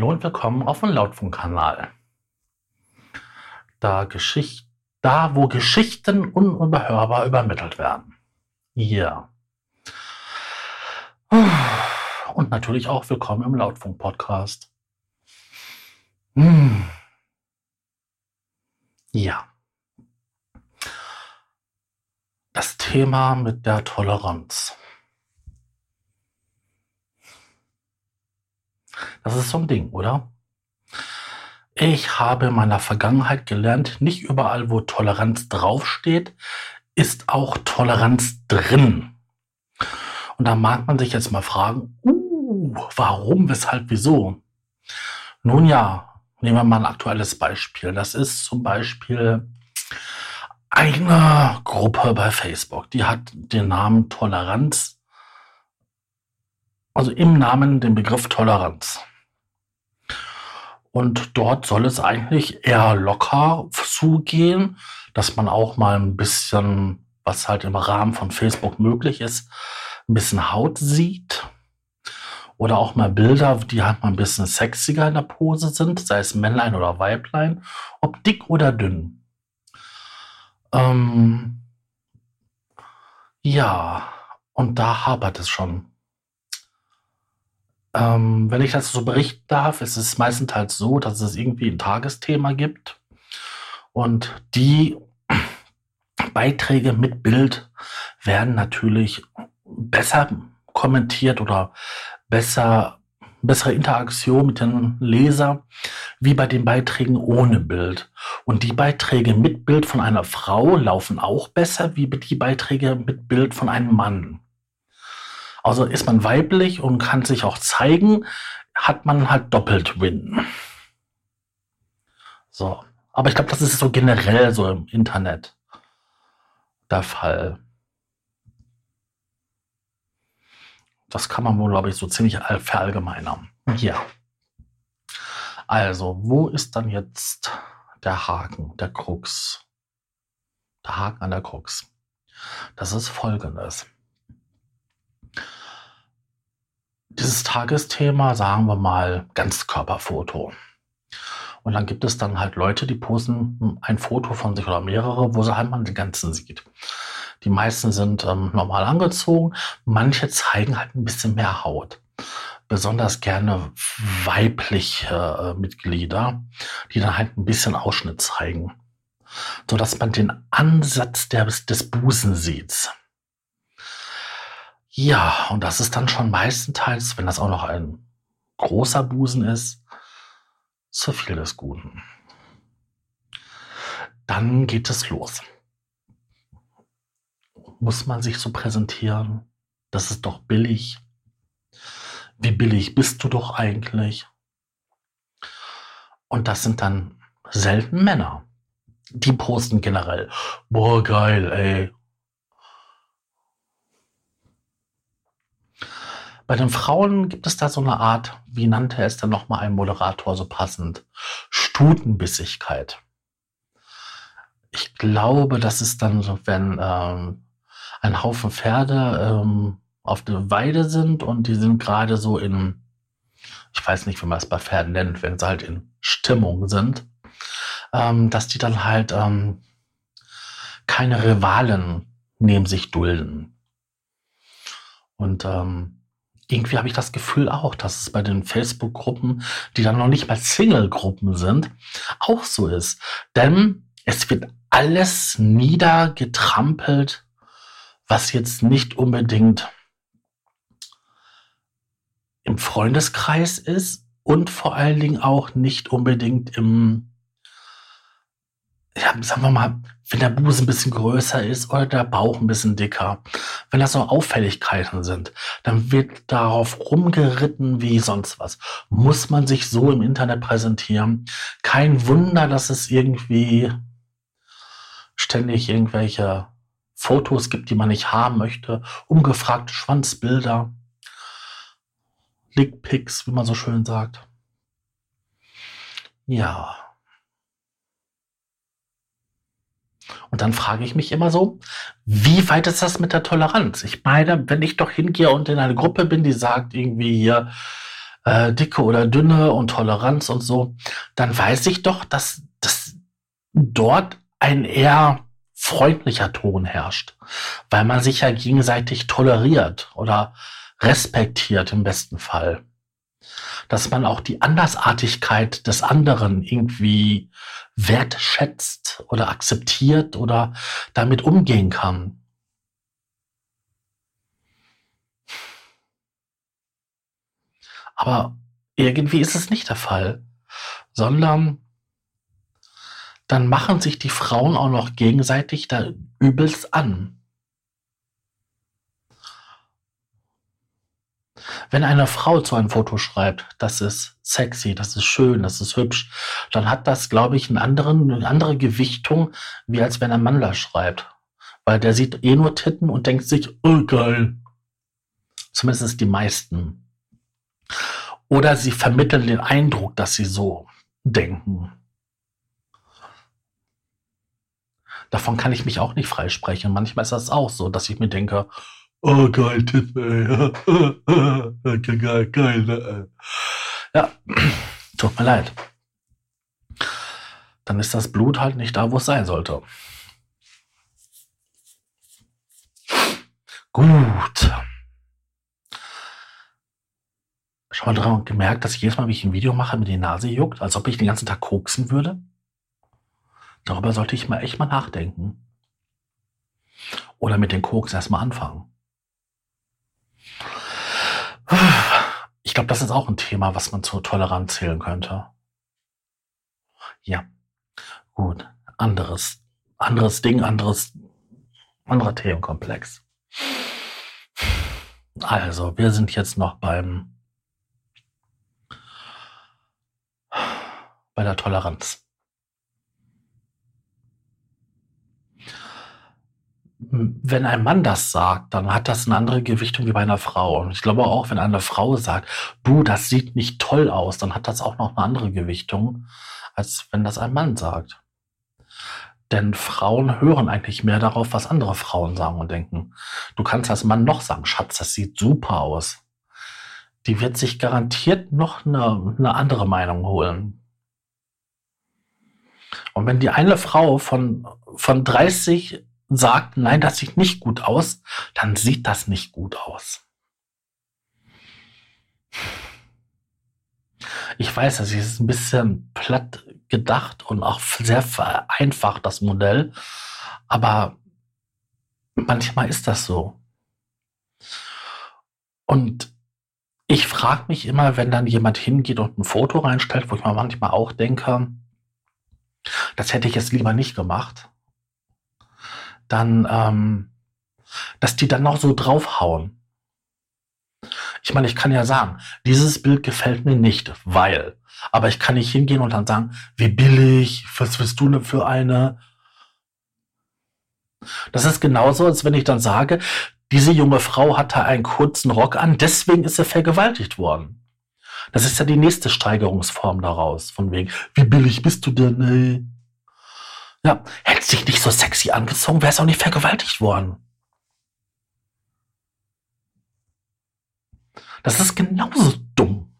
Hallo und willkommen auf dem Lautfunkkanal. Da, Geschicht da, wo Geschichten unüberhörbar übermittelt werden. Hier. Und natürlich auch willkommen im Lautfunk-Podcast. Hm. Ja. Das Thema mit der Toleranz. Das ist so ein Ding, oder? Ich habe in meiner Vergangenheit gelernt, nicht überall, wo Toleranz draufsteht, ist auch Toleranz drin. Und da mag man sich jetzt mal fragen, uh, warum, weshalb, wieso? Nun ja, nehmen wir mal ein aktuelles Beispiel. Das ist zum Beispiel eine Gruppe bei Facebook, die hat den Namen Toleranz, also im Namen den Begriff Toleranz. Und dort soll es eigentlich eher locker zugehen, dass man auch mal ein bisschen, was halt im Rahmen von Facebook möglich ist, ein bisschen Haut sieht. Oder auch mal Bilder, die halt mal ein bisschen sexiger in der Pose sind, sei es Männlein oder Weiblein, ob dick oder dünn. Ähm, ja, und da hapert es schon. Ähm, wenn ich das so berichten darf, ist es meistens halt so, dass es irgendwie ein Tagesthema gibt und die Beiträge mit Bild werden natürlich besser kommentiert oder besser bessere Interaktion mit den Leser wie bei den Beiträgen ohne Bild. Und die Beiträge mit Bild von einer Frau laufen auch besser wie die Beiträge mit Bild von einem Mann. Also ist man weiblich und kann sich auch zeigen, hat man halt doppelt Win. So. Aber ich glaube, das ist so generell so im Internet der Fall. Das kann man wohl, glaube ich, so ziemlich verallgemeinern. Ja. Also, wo ist dann jetzt der Haken, der Krux? Der Haken an der Krux. Das ist folgendes. Dieses Tagesthema, sagen wir mal, Ganzkörperfoto. Und dann gibt es dann halt Leute, die posten ein Foto von sich oder mehrere, wo sie halt mal den Ganzen sieht. Die meisten sind ähm, normal angezogen, manche zeigen halt ein bisschen mehr Haut. Besonders gerne weibliche äh, Mitglieder, die dann halt ein bisschen Ausschnitt zeigen. So dass man den Ansatz der, des Busen sieht. Ja, und das ist dann schon meistenteils, wenn das auch noch ein großer Busen ist, zu viel des Guten. Dann geht es los. Muss man sich so präsentieren? Das ist doch billig. Wie billig bist du doch eigentlich? Und das sind dann selten Männer. Die posten generell, boah, geil, ey, Bei den Frauen gibt es da so eine Art, wie nannte es dann nochmal ein Moderator so passend, Stutenbissigkeit. Ich glaube, das ist dann so, wenn ähm, ein Haufen Pferde ähm, auf der Weide sind und die sind gerade so in, ich weiß nicht, wie man es bei Pferden nennt, wenn sie halt in Stimmung sind, ähm, dass die dann halt ähm, keine Rivalen neben sich dulden. Und ähm, irgendwie habe ich das Gefühl auch, dass es bei den Facebook-Gruppen, die dann noch nicht mal Single-Gruppen sind, auch so ist. Denn es wird alles niedergetrampelt, was jetzt nicht unbedingt im Freundeskreis ist und vor allen Dingen auch nicht unbedingt im ja, sagen wir mal, wenn der Busen ein bisschen größer ist oder der Bauch ein bisschen dicker, wenn das so Auffälligkeiten sind, dann wird darauf rumgeritten wie sonst was. Muss man sich so im Internet präsentieren? Kein Wunder, dass es irgendwie ständig irgendwelche Fotos gibt, die man nicht haben möchte, umgefragte Schwanzbilder, Lickpics, wie man so schön sagt. Ja. Und dann frage ich mich immer so, wie weit ist das mit der Toleranz? Ich meine, wenn ich doch hingehe und in eine Gruppe bin, die sagt irgendwie hier, äh, dicke oder dünne und Toleranz und so, dann weiß ich doch, dass, dass dort ein eher freundlicher Ton herrscht, weil man sich ja gegenseitig toleriert oder respektiert im besten Fall. Dass man auch die Andersartigkeit des anderen irgendwie wertschätzt oder akzeptiert oder damit umgehen kann. Aber irgendwie ist es nicht der Fall, sondern dann machen sich die Frauen auch noch gegenseitig da übelst an. Wenn eine Frau zu einem Foto schreibt, das ist sexy, das ist schön, das ist hübsch, dann hat das, glaube ich, einen anderen, eine andere Gewichtung, wie als wenn ein Mann da schreibt. Weil der sieht eh nur Titten und denkt sich, oh geil. Zumindest die meisten. Oder sie vermitteln den Eindruck, dass sie so denken. Davon kann ich mich auch nicht freisprechen. Manchmal ist das auch so, dass ich mir denke, oh geil, Titten, geil, geil. Ne, ja, tut mir leid. Dann ist das Blut halt nicht da, wo es sein sollte. Gut. Schon mal dran gemerkt, dass ich jedes Mal, wenn ich ein Video mache, mir die Nase juckt, als ob ich den ganzen Tag koksen würde? Darüber sollte ich mal echt mal nachdenken. Oder mit den Koks erstmal anfangen. Ich glaube, das ist auch ein Thema, was man zur Toleranz zählen könnte. Ja, gut. Anderes, anderes Ding, anderes, anderer Themenkomplex. Also, wir sind jetzt noch beim, bei der Toleranz. Wenn ein Mann das sagt, dann hat das eine andere Gewichtung wie bei einer Frau. Und ich glaube auch, wenn eine Frau sagt, du, das sieht nicht toll aus, dann hat das auch noch eine andere Gewichtung, als wenn das ein Mann sagt. Denn Frauen hören eigentlich mehr darauf, was andere Frauen sagen und denken. Du kannst als Mann noch sagen, Schatz, das sieht super aus. Die wird sich garantiert noch eine, eine andere Meinung holen. Und wenn die eine Frau von, von 30 sagt, nein, das sieht nicht gut aus, dann sieht das nicht gut aus. Ich weiß, das ist ein bisschen platt gedacht und auch sehr vereinfacht, das Modell. Aber manchmal ist das so. Und ich frage mich immer, wenn dann jemand hingeht und ein Foto reinstellt, wo ich mir manchmal auch denke, das hätte ich jetzt lieber nicht gemacht dann, ähm, dass die dann noch so draufhauen. Ich meine, ich kann ja sagen, dieses Bild gefällt mir nicht, weil. Aber ich kann nicht hingehen und dann sagen, wie billig, was willst du denn für eine? Das ist genauso, als wenn ich dann sage, diese junge Frau hatte einen kurzen Rock an, deswegen ist er vergewaltigt worden. Das ist ja die nächste Steigerungsform daraus, von wegen, wie billig bist du denn? Ey? Ja, hätte sich nicht so sexy angezogen, wäre es auch nicht vergewaltigt worden. Das ist genauso dumm.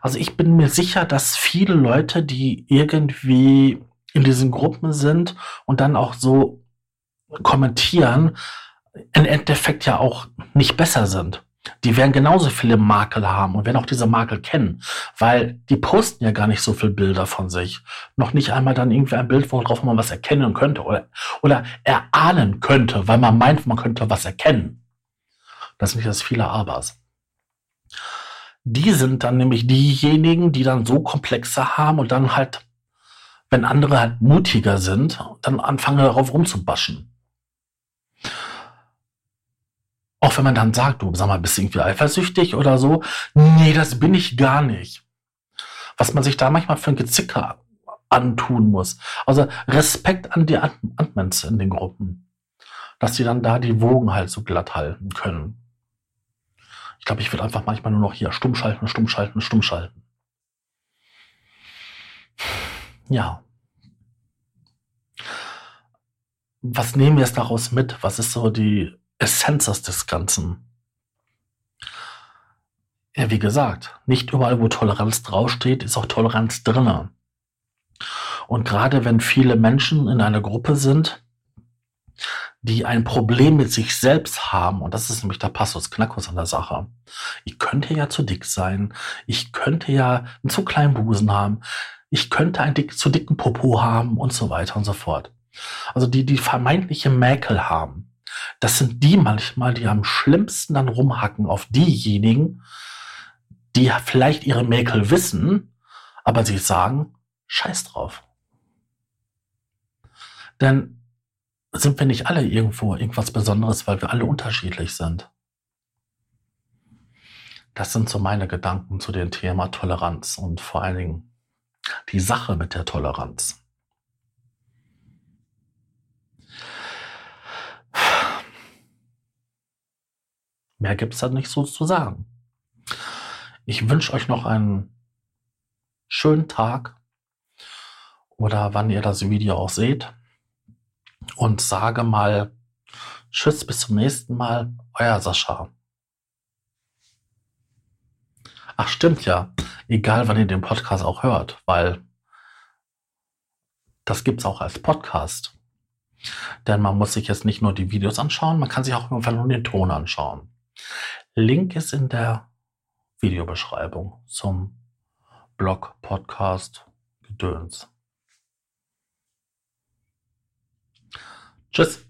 Also ich bin mir sicher, dass viele Leute, die irgendwie in diesen Gruppen sind und dann auch so kommentieren, im Endeffekt ja auch nicht besser sind die werden genauso viele Makel haben und werden auch diese Makel kennen, weil die posten ja gar nicht so viele Bilder von sich. Noch nicht einmal dann irgendwie ein Bild, worauf man was erkennen könnte oder, oder erahnen könnte, weil man meint, man könnte was erkennen. Das ist nicht das viele Abers. Die sind dann nämlich diejenigen, die dann so komplexe haben und dann halt, wenn andere halt mutiger sind, dann anfangen darauf rumzubaschen. Auch wenn man dann sagt, du sag mal, bist du irgendwie eifersüchtig oder so. Nee, das bin ich gar nicht. Was man sich da manchmal für ein Gezicker antun muss. Also Respekt an die Admins in den Gruppen. Dass sie dann da die Wogen halt so glatt halten können. Ich glaube, ich würde einfach manchmal nur noch hier stumm schalten, stumm schalten, stumm schalten. Ja. Was nehmen wir jetzt daraus mit? Was ist so die Essenz des Ganzen. Ja, wie gesagt, nicht überall, wo Toleranz draufsteht, ist auch Toleranz drinne. Und gerade wenn viele Menschen in einer Gruppe sind, die ein Problem mit sich selbst haben, und das ist nämlich der Passus Knackus an der Sache. Ich könnte ja zu dick sein, ich könnte ja einen zu kleinen Busen haben, ich könnte einen dick, zu dicken Popo haben und so weiter und so fort. Also die, die vermeintliche Mäkel haben, das sind die manchmal, die am schlimmsten dann rumhacken auf diejenigen, die vielleicht ihre Mäkel wissen, aber sie sagen, scheiß drauf. Denn sind wir nicht alle irgendwo irgendwas Besonderes, weil wir alle unterschiedlich sind? Das sind so meine Gedanken zu dem Thema Toleranz und vor allen Dingen die Sache mit der Toleranz. Mehr gibt es da nicht so zu sagen. Ich wünsche euch noch einen schönen Tag oder wann ihr das Video auch seht und sage mal Tschüss, bis zum nächsten Mal, euer Sascha. Ach stimmt ja, egal wann ihr den Podcast auch hört, weil das gibt's auch als Podcast. Denn man muss sich jetzt nicht nur die Videos anschauen, man kann sich auch einfach nur den Ton anschauen. Link ist in der Videobeschreibung zum Blog, Podcast, Gedöns. Tschüss.